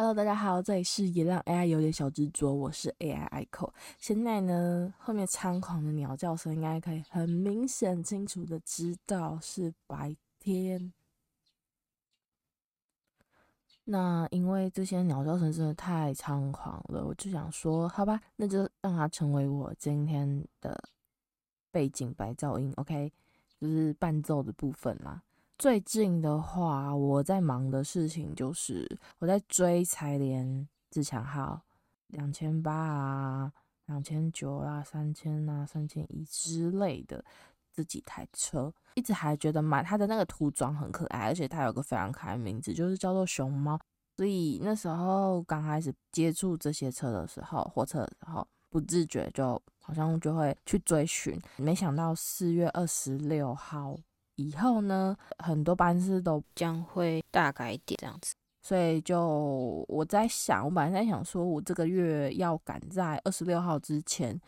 Hello，大家好，这里是也让 AI 有点小执着，我是 AI ICO。现在呢，后面猖狂的鸟叫声应该可以很明显、清楚的知道是白天。那因为这些鸟叫声真的太猖狂了，我就想说，好吧，那就让它成为我今天的背景白噪音，OK，就是伴奏的部分啦。最近的话，我在忙的事情就是我在追财联自强号，两千八啊，两千九啊，三千啊，三千一之类的这几台车。一直还觉得买它的那个涂装很可爱，而且它有个非常可爱的名字，就是叫做熊猫。所以那时候刚开始接触这些车的时候，货车的时候，不自觉就好像就会去追寻。没想到四月二十六号以后呢，很多班次都将会大改点这样子。所以就我在想，我本来在想说，我这个月要赶在二十六号之前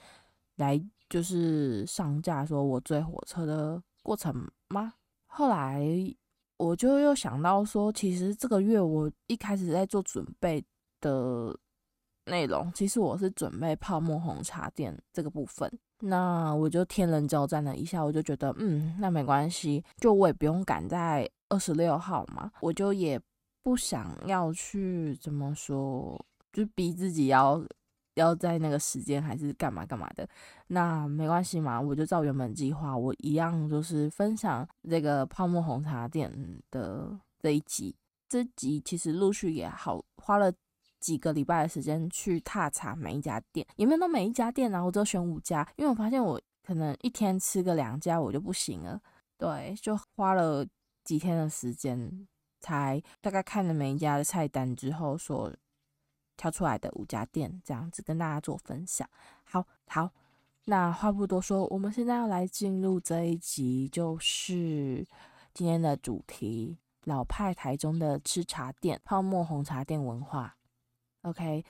来，就是上架说我追火车的。过程吗？后来我就又想到说，其实这个月我一开始在做准备的内容，其实我是准备泡沫红茶店这个部分。那我就天人交战了一下，我就觉得，嗯，那没关系，就我也不用赶在二十六号嘛，我就也不想要去怎么说，就逼自己要。要在那个时间还是干嘛干嘛的，那没关系嘛，我就照原本计划，我一样就是分享这个泡沫红茶店的这一集。这集其实陆续也好花了几个礼拜的时间去踏查每一家店，也没有到每一家店啊，我只选五家，因为我发现我可能一天吃个两家我就不行了，对，就花了几天的时间，才大概看了每一家的菜单之后所。挑出来的五家店，这样子跟大家做分享。好好，那话不多说，我们现在要来进入这一集，就是今天的主题——老派台中的吃茶店、泡沫红茶店文化。OK，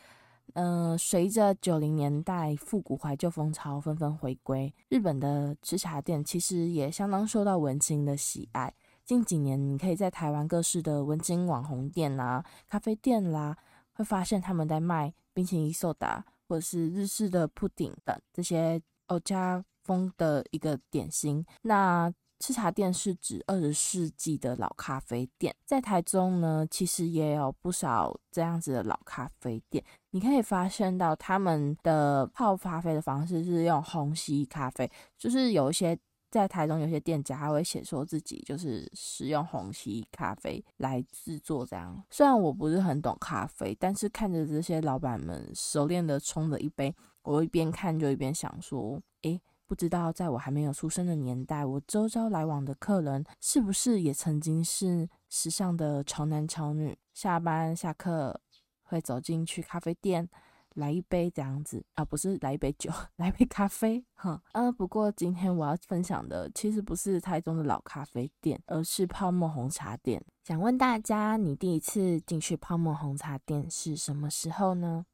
嗯、随着九零年代复古怀旧风潮纷纷回归，日本的吃茶店其实也相当受到文青的喜爱。近几年，你可以在台湾各式的文青网红店啊、咖啡店啦。会发现他们在卖冰淇淋、soda，或者是日式的布丁等这些欧加风的一个点心。那吃茶店是指二十世纪的老咖啡店，在台中呢，其实也有不少这样子的老咖啡店。你可以发现到他们的泡咖啡的方式是用虹吸咖啡，就是有一些。在台中有些店家还会写说自己就是使用虹吸咖啡来制作这样。虽然我不是很懂咖啡，但是看着这些老板们熟练的冲着一杯，我一边看就一边想说，诶，不知道在我还没有出生的年代，我周遭来往的客人是不是也曾经是时尚的潮男潮女，下班下课会走进去咖啡店。来一杯这样子啊，不是来一杯酒，来杯咖啡，哈，呃，不过今天我要分享的其实不是台中的老咖啡店，而是泡沫红茶店。想问大家，你第一次进去泡沫红茶店是什么时候呢？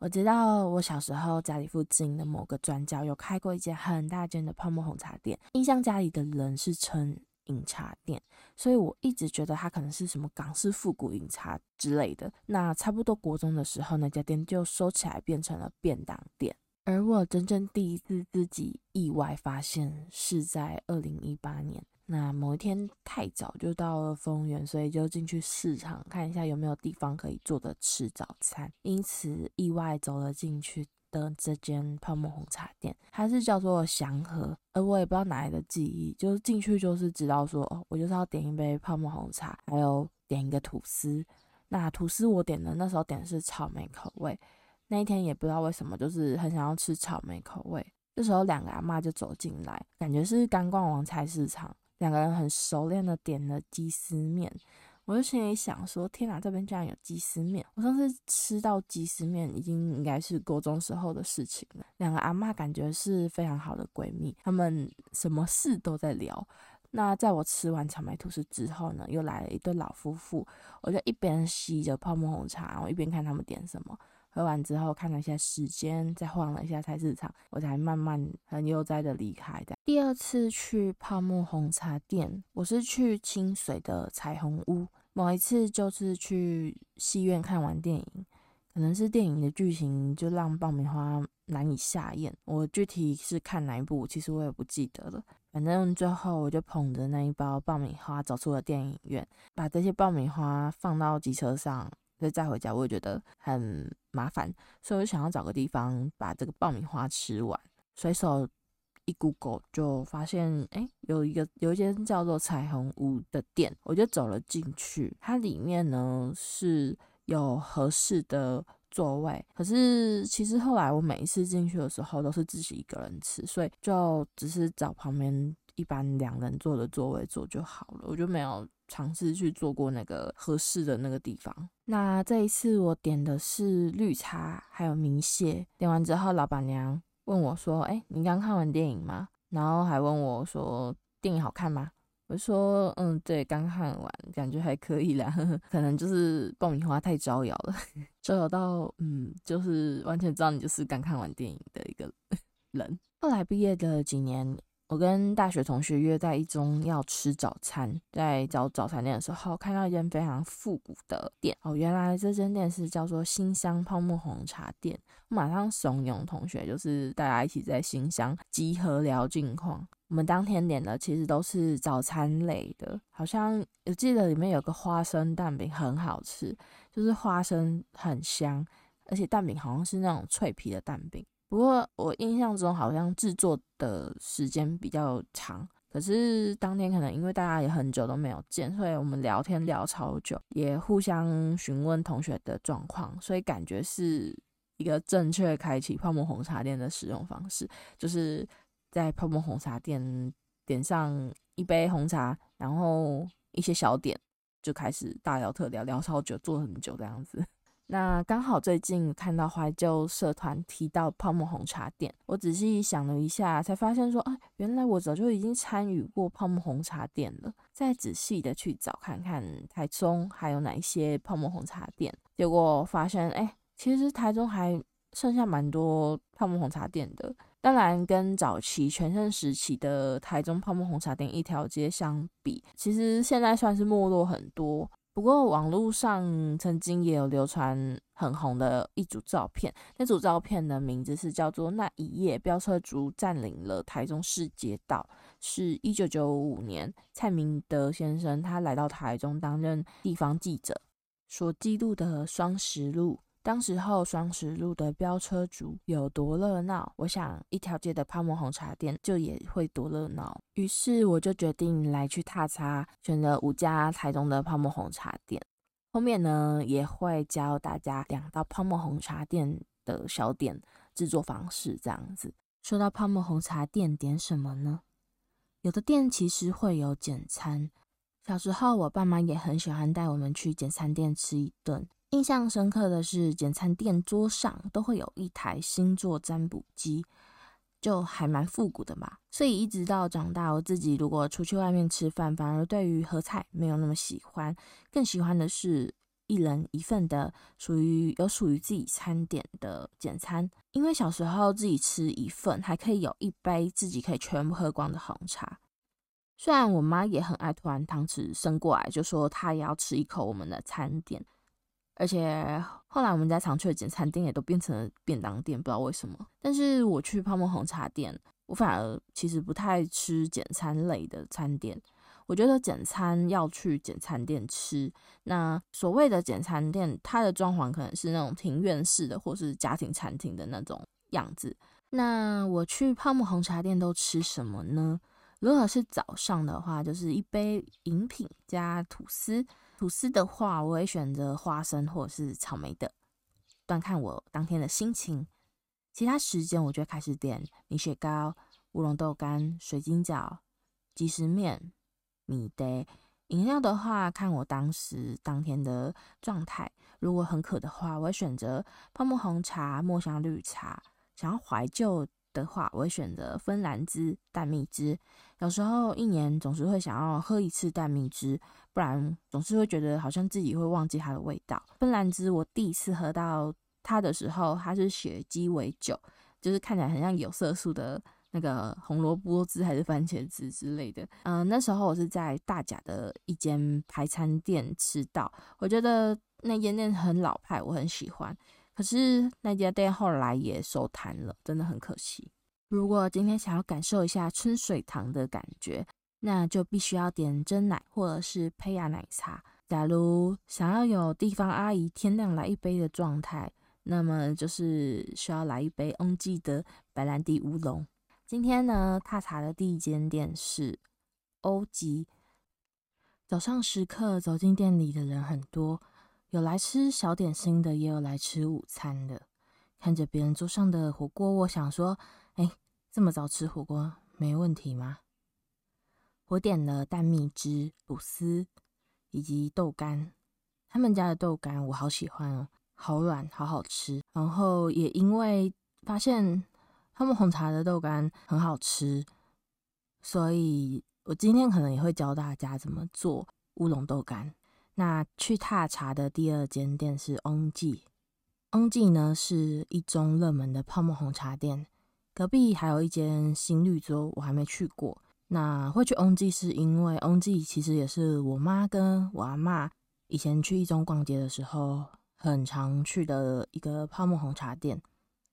我知道我小时候家里附近的某个转角有开过一间很大间的泡沫红茶店，印象家里的人是称。饮茶店，所以我一直觉得它可能是什么港式复古饮茶之类的。那差不多国中的时候，那家店就收起来，变成了便当店。而我真正第一次自己意外发现，是在二零一八年。那某一天太早就到了丰原，所以就进去市场看一下有没有地方可以坐着吃早餐，因此意外走了进去。的这间泡沫红茶店，它是叫做祥和，而我也不知道哪来的记忆，就是进去就是知道说，哦，我就是要点一杯泡沫红茶，还有点一个吐司。那吐司我点的那时候点的是草莓口味，那一天也不知道为什么，就是很想要吃草莓口味。这时候两个阿嬷就走进来，感觉是刚逛完菜市场，两个人很熟练的点了鸡丝面。我就心里想说：“天哪，这边竟然有鸡丝面！我上次吃到鸡丝面已经应该是高中时候的事情了。”两个阿嬷感觉是非常好的闺蜜，她们什么事都在聊。那在我吃完草莓吐司之后呢，又来了一对老夫妇，我就一边吸着泡沫红茶，然后一边看他们点什么。喝完之后看了一下时间，再晃了一下菜市场，我才慢慢很悠哉的离开的。第二次去泡沫红茶店，我是去清水的彩虹屋。某一次就是去戏院看完电影，可能是电影的剧情就让爆米花难以下咽。我具体是看哪一部，其实我也不记得了。反正最后我就捧着那一包爆米花走出了电影院，把这些爆米花放到机车上，再回家。我也觉得很麻烦，所以我想要找个地方把这个爆米花吃完。随手一 Google 就发现，哎、有一个有一间叫做彩虹屋的店，我就走了进去。它里面呢是有合适的座位，可是其实后来我每一次进去的时候都是自己一个人吃，所以就只是找旁边一般两人坐的座位坐就好了，我就没有尝试去做过那个合适的那个地方。那这一次我点的是绿茶，还有明蟹。点完之后，老板娘问我说：“哎、你刚看完电影吗？”然后还问我说：“电影好看吗？”我说，嗯，对，刚看完，感觉还可以啦，可能就是爆米花太招摇了，招摇到，嗯，就是完全知道你就是刚看完电影的一个人。后来毕业的几年。我跟大学同学约在一中要吃早餐，在找早餐店的时候，看到一间非常复古的店。哦，原来这间店是叫做新香泡沫红茶店。我马上怂恿同学，就是大家一起在新香集合聊近况。我们当天点的其实都是早餐类的，好像我记得里面有个花生蛋饼很好吃，就是花生很香，而且蛋饼好像是那种脆皮的蛋饼。不过我印象中好像制作的时间比较长，可是当天可能因为大家也很久都没有见，所以我们聊天聊超久，也互相询问同学的状况，所以感觉是一个正确开启泡沫红茶店的使用方式，就是在泡沫红茶店点上一杯红茶，然后一些小点，就开始大聊特聊，聊超久，坐很久这样子。那刚好最近看到怀旧社团提到泡沫红茶店，我仔细想了一下，才发现说啊，原来我早就已经参与过泡沫红茶店了。再仔细的去找看看台中还有哪一些泡沫红茶店，结果发现哎，其实台中还剩下蛮多泡沫红茶店的。当然，跟早期全盛时期的台中泡沫红茶店一条街相比，其实现在算是没落很多。不过网络上曾经也有流传很红的一组照片，那组照片的名字是叫做《那一夜飙车族占领了台中市街道》，是一九九五年蔡明德先生他来到台中担任地方记者所记录的双十路。当时候双十路的飙车族有多热闹，我想一条街的泡沫红茶店就也会多热闹。于是我就决定来去踏查，选了五家台中的泡沫红茶店。后面呢也会教大家两道泡沫红茶店的小点制作方式，这样子。说到泡沫红茶店点什么呢？有的店其实会有简餐。小时候我爸妈也很喜欢带我们去简餐店吃一顿。印象深刻的是，简餐店桌上都会有一台星座占卜机，就还蛮复古的嘛。所以一直到长大，我自己如果出去外面吃饭，反而对于合菜没有那么喜欢，更喜欢的是一人一份的属于有属于自己餐点的简餐。因为小时候自己吃一份，还可以有一杯自己可以全部喝光的红茶。虽然我妈也很爱突然汤匙伸过来，就说她也要吃一口我们的餐点。而且后来我们家常去的简餐店也都变成了便当店，不知道为什么。但是我去泡沫红茶店，我反而其实不太吃简餐类的餐点。我觉得简餐要去简餐店吃。那所谓的简餐店，它的装潢可能是那种庭院式的，或是家庭餐厅的那种样子。那我去泡沫红茶店都吃什么呢？如果是早上的话，就是一杯饮品加吐司。吐司的话，我会选择花生或者是草莓的，端看我当天的心情。其他时间我就会开始点米雪糕、乌龙豆干、水晶饺、即食面、米德。饮料的话，看我当时当天的状态。如果很渴的话，我会选择泡沫红茶、墨香绿茶。想要怀旧的话，我会选择芬兰汁蛋蜜汁。有时候一年总是会想要喝一次蛋蜜汁。不然总是会觉得好像自己会忘记它的味道。芬兰汁，我第一次喝到它的时候，它是血鸡尾酒，就是看起来很像有色素的那个红萝卜汁还是番茄汁之类的。嗯、那时候我是在大甲的一间排餐店吃到，我觉得那间店很老派，我很喜欢。可是那家店后来也收摊了，真的很可惜。如果今天想要感受一下春水堂的感觉，那就必须要点珍奶或者是胚芽奶茶。假如想要有地方阿姨天亮来一杯的状态，那么就是需要来一杯翁记的白兰地乌龙。今天呢，踏查的第一间店是欧吉。早上时刻走进店里的人很多，有来吃小点心的，也有来吃午餐的。看着别人桌上的火锅，我想说，哎，这么早吃火锅没问题吗？我点了蛋蜜汁、吐司以及豆干。他们家的豆干我好喜欢哦，好软，好好吃。然后也因为发现他们红茶的豆干很好吃，所以我今天可能也会教大家怎么做乌龙豆干。那去踏茶的第二间店是翁记，翁记呢是一中热门的泡沫红茶店，隔壁还有一间新绿洲，我还没去过。那会去翁记是因为翁记其实也是我妈跟我阿妈以前去一中逛街的时候很常去的一个泡沫红茶店，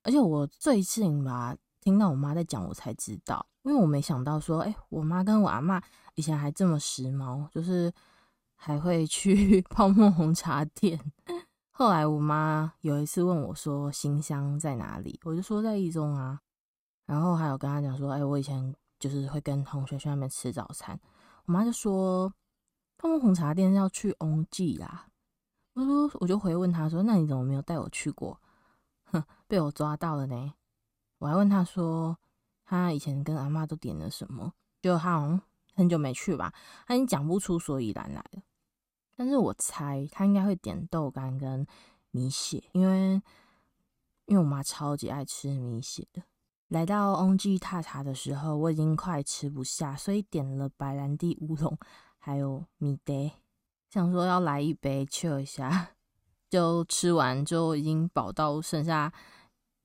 而且我最近吧听到我妈在讲，我才知道，因为我没想到说，哎，我妈跟我阿妈以前还这么时髦，就是还会去 泡沫红茶店。后来我妈有一次问我说，新乡在哪里？我就说在一中啊，然后还有跟他讲说，哎，我以前。就是会跟同学去那边吃早餐，我妈就说泡沫红茶店要去翁记啦。我说我就回问他说，那你怎么没有带我去过？哼，被我抓到了呢。我还问他说，他以前跟阿妈都点了什么？就他好像很久没去吧，他已经讲不出所以然来了。但是我猜他应该会点豆干跟米血，因为因为我妈超级爱吃米血的。来到翁记踏茶的时候，我已经快吃不下，所以点了白兰地乌龙，还有米德，想说要来一杯 chill 一下，就吃完就已经饱到剩下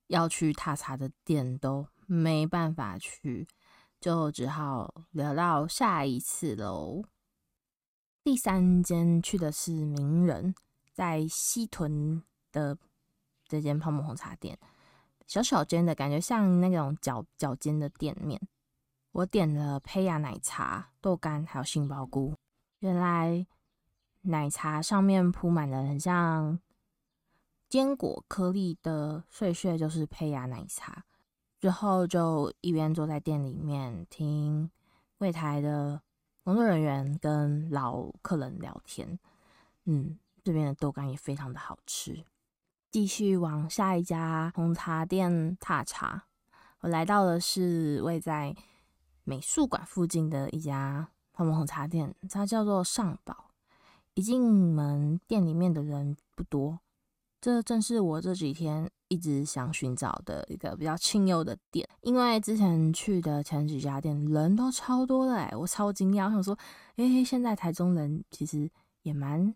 要去踏茶的店都没办法去，就只好留到下一次喽。第三间去的是名人，在西屯的这间泡沫红茶店。小小间的感觉像那种角角尖的店面。我点了胚芽奶茶、豆干还有杏鲍菇。原来奶茶上面铺满了很像坚果颗粒的碎屑，就是胚芽奶茶。之后就一边坐在店里面听柜台的工作人员跟老客人聊天。嗯，这边的豆干也非常的好吃。继续往下一家红茶店踏查，我来到的是位在美术馆附近的一家泡沫红茶店，它叫做上宝。一进门，店里面的人不多，这正是我这几天一直想寻找的一个比较清幽的店。因为之前去的前几家店人都超多的，哎，我超惊讶，我想说，哎，现在台中人其实也蛮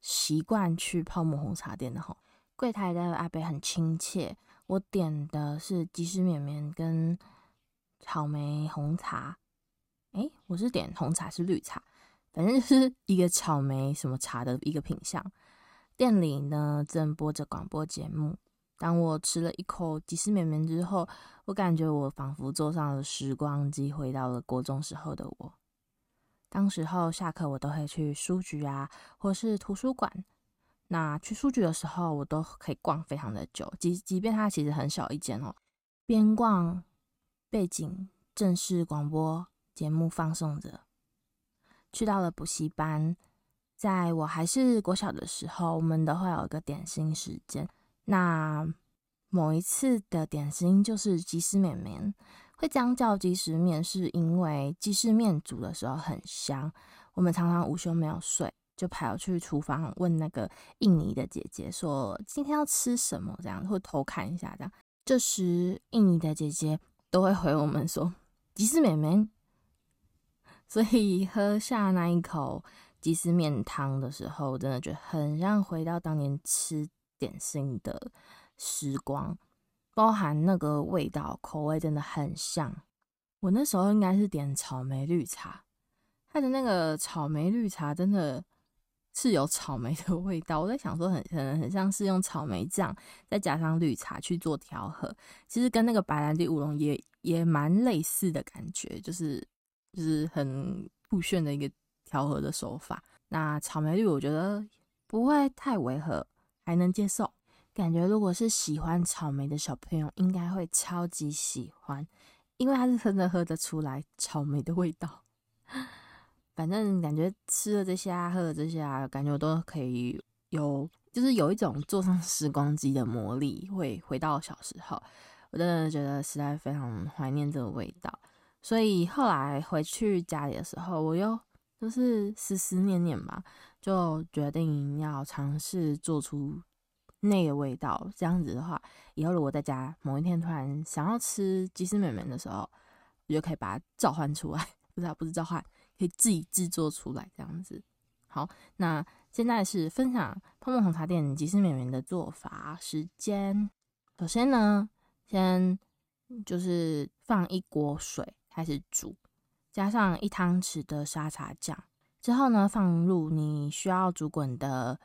习惯去泡沫红茶店的哈。柜台的阿伯很亲切，我点的是鸡丝绵绵跟草莓红茶。诶，我是点红茶是绿茶，反正就是 一个草莓什么茶的一个品相。店里呢正播着广播节目。当我吃了一口鸡丝绵绵之后，我感觉我仿佛坐上了时光机，回到了国中时候的我。当时候下课我都会去书局啊，或是图书馆。那去书局的时候，我都可以逛非常的久，即即便它其实很小一间哦。边逛，背景正式广播节目放送着。去到了补习班，在我还是国小的时候，我们都会有一个点心时间。那某一次的点心就是鸡丝面面，会这样叫鸡丝面，是因为鸡丝面煮的时候很香。我们常常午休没有睡。就跑去厨房问那个印尼的姐姐说：“今天要吃什么？”这样会偷看一下，这样。这时印尼的姐姐都会回我们说：“吉丝妹妹。”所以喝下那一口鸡丝面汤的时候，真的觉得很像回到当年吃点心的时光。包含那个味道，口味真的很像。我那时候应该是点草莓绿茶，它的那个草莓绿茶真的是有草莓的味道。我在想说很，很很像是用草莓酱再加上绿茶去做调和，其实跟那个白兰地乌龙也也蛮类似的感觉，就是就是很酷炫的一个调和的手法。那草莓绿我觉得不会太违和，还能接受。感觉如果是喜欢草莓的小朋友，应该会超级喜欢，因为它是真的喝得出来草莓的味道。反正感觉吃了这些啊，喝了这些啊，感觉我都可以有，就是有一种坐上时光机的魔力，会回到小时候。我真的觉得实在非常怀念这个味道，所以后来回去家里的时候，我又就是思思念念吧，就决定要尝试做出。那个味道，这样子的话，以后如果在家某一天突然想要吃鸡丝面面的时候，我就可以把它召唤出来，不是不是召唤，自己制作出来这样子。好，那现在是分享泡沫红茶店鸡丝面面的做法时间。首先呢，先就是放一锅水开始煮，加上一汤匙的沙茶酱，之后呢，放入你需要煮滚的。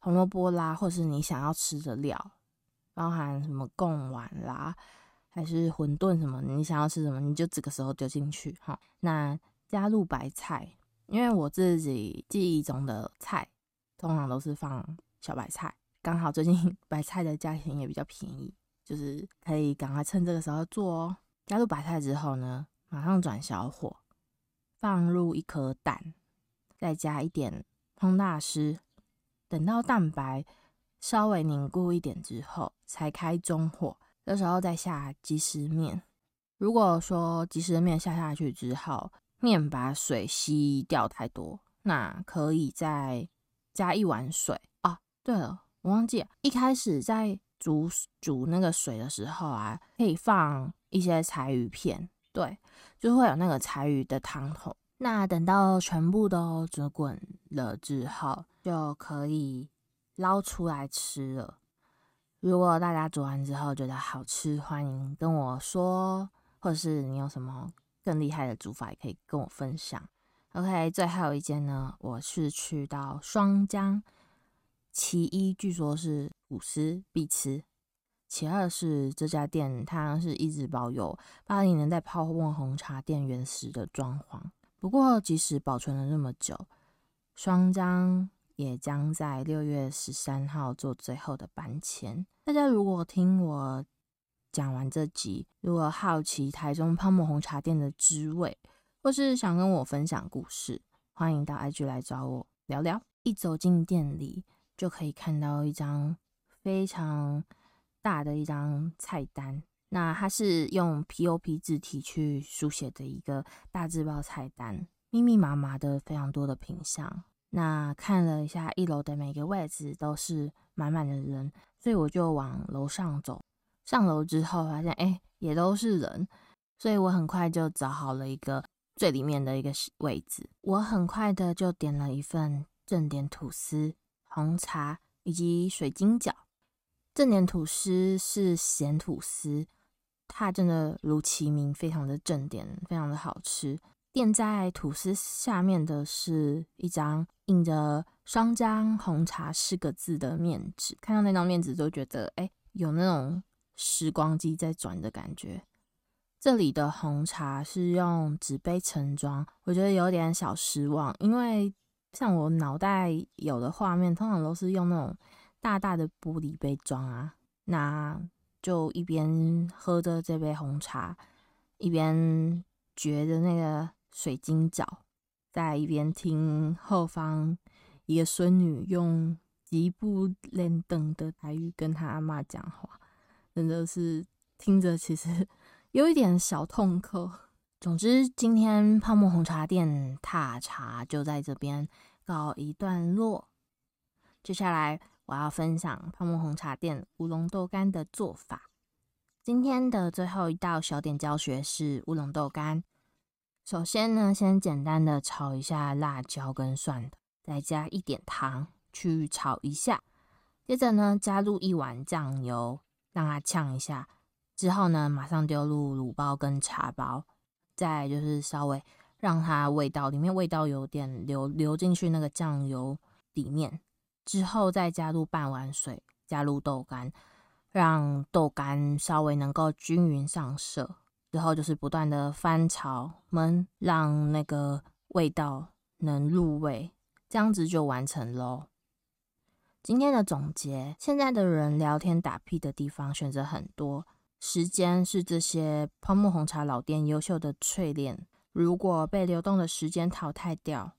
红萝卜啦，或是你想要吃的料，包含什么贡丸啦，还是馄饨什么，你想要吃什么，你就这个时候丢进去哈。那加入白菜，因为我自己记忆中的菜通常都是放小白菜，刚好最近 白菜的价钱也比较便宜，就是可以赶快趁这个时候做哦。加入白菜之后呢，马上转小火，放入一颗蛋，再加一点烹大师。等到蛋白稍微凝固一点之后，才开中火。这时候再下即食面。如果说即食面下下去之后，面把水吸掉太多，那可以再加一碗水啊。对了，我忘记了，一开始在煮煮那个水的时候啊，可以放一些柴鱼片，对，就会有那个柴鱼的汤头。那等到全部都煮滚了之后，就可以捞出来吃了。如果大家煮完之后觉得好吃，欢迎跟我说，或者是你有什么更厉害的煮法，也可以跟我分享。OK，最后一间呢，我是去到双江，其一据说是吐司必吃，其二是这家店它是一直保有八零年代泡沫红茶店原始的装潢。不过，即使保存了那么久，双江也将在六月十三号做最后的搬迁。大家如果听我讲完这集，如果好奇台中泡沫红茶店的滋味，或是想跟我分享故事，欢迎到 IG 来找我聊聊。一走进店里，就可以看到一张非常大的一张菜单。那它是用 POP 字体去书写的一个大字报菜单，密密麻麻的非常多的品项。那看了一下一楼的每个位置都是满满的人，所以我就往楼上走。上楼之后发现，哎、也都是人，所以我很快就找好了一个最里面的一个位置。我很快的就点了一份正点吐司、红茶以及水晶饺。正点吐司是咸吐司。它真的如其名，非常的正点，非常的好吃。垫在吐司下面的是一张印着“双江红茶”四个字的面纸，看到那张面纸就觉得，哎，有那种时光机在转的感觉。这里的红茶是用纸杯盛装，我觉得有点小失望，因为像我脑袋有的画面，通常都是用那种大大的玻璃杯装啊，那。就一边喝着这杯红茶，一边嚼着那个水晶饺，在一边听后方一个孙女用极不轮转的台语跟她阿嬷讲话，真的是听着其实 有一点小痛苦。总之，今天泡沫红茶店踏茶就在这边告一段落。接下来。我要分享泡沫红茶店乌龙豆干的做法。今天的最后一道小点教学是乌龙豆干。首先呢，先简单的炒一下辣椒跟蒜，再加一点糖去炒一下。接着呢，加入一碗酱油，让它呛一下，之后呢，马上丢入卤包跟茶包，再就是稍微让它味道里面味道有点流流进去那个酱油里面，之后再加入半碗水，加入豆干，让豆干稍微能够均匀上色。之后就是不断的翻炒焖，让那个味道能入味，这样子就完成喽。今天的总结：现在的人聊天打屁的地方选择很多。时间是这些泡沫红茶老店优秀的淬炼，如果被流动的时间淘汰掉，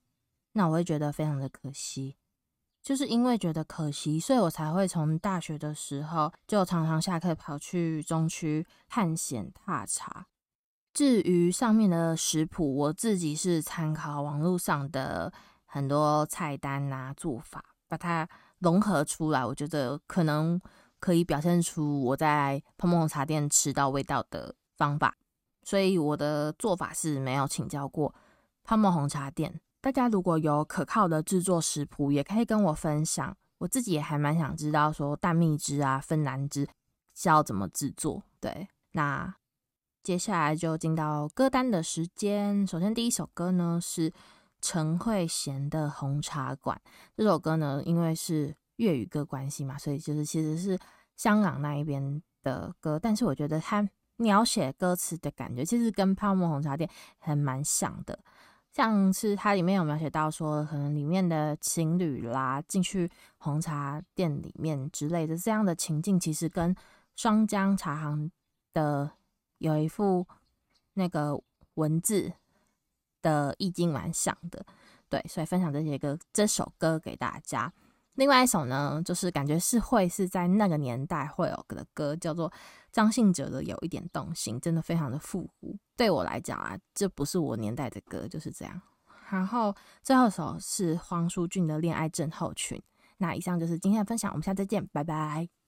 那我会觉得非常的可惜。就是因为觉得可惜，所以我才会从大学的时候就常常下课跑去中区探险踏查。至于上面的食谱，我自己是参考网络上的很多菜单啊做法，把它融合出来，我觉得可能。可以表现出我在泡沫红茶店吃到味道的方法，所以我的做法是没有请教过泡沫红茶店。大家如果有可靠的制作食谱，也可以跟我分享。我自己也还蛮想知道，说蛋蜜汁啊、芬兰汁是要怎么制作。对，那接下来就进到歌单的时间。首先第一首歌呢是陈慧娴的《红茶馆》。这首歌呢，因为是粤语歌关系嘛，所以就是其实是。香港那一边的歌，但是我觉得它描写歌词的感觉，其实跟泡沫红茶店还蛮像的。像是它里面有描写到说，可能里面的情侣啦，进去红茶店里面之类的这样的情境，其实跟双江茶行的有一幅那个文字的意境蛮像的。对，所以分享这些歌，这首歌给大家。另外一首呢，就是感觉是会是在那个年代会有的歌，叫做张信哲的《有一点动心》，真的非常的复古。对我来讲啊，这不是我年代的歌，就是这样。然后最后一首是黄舒骏的《恋爱症候群》。那以上就是今天的分享，我们下次再见，拜拜。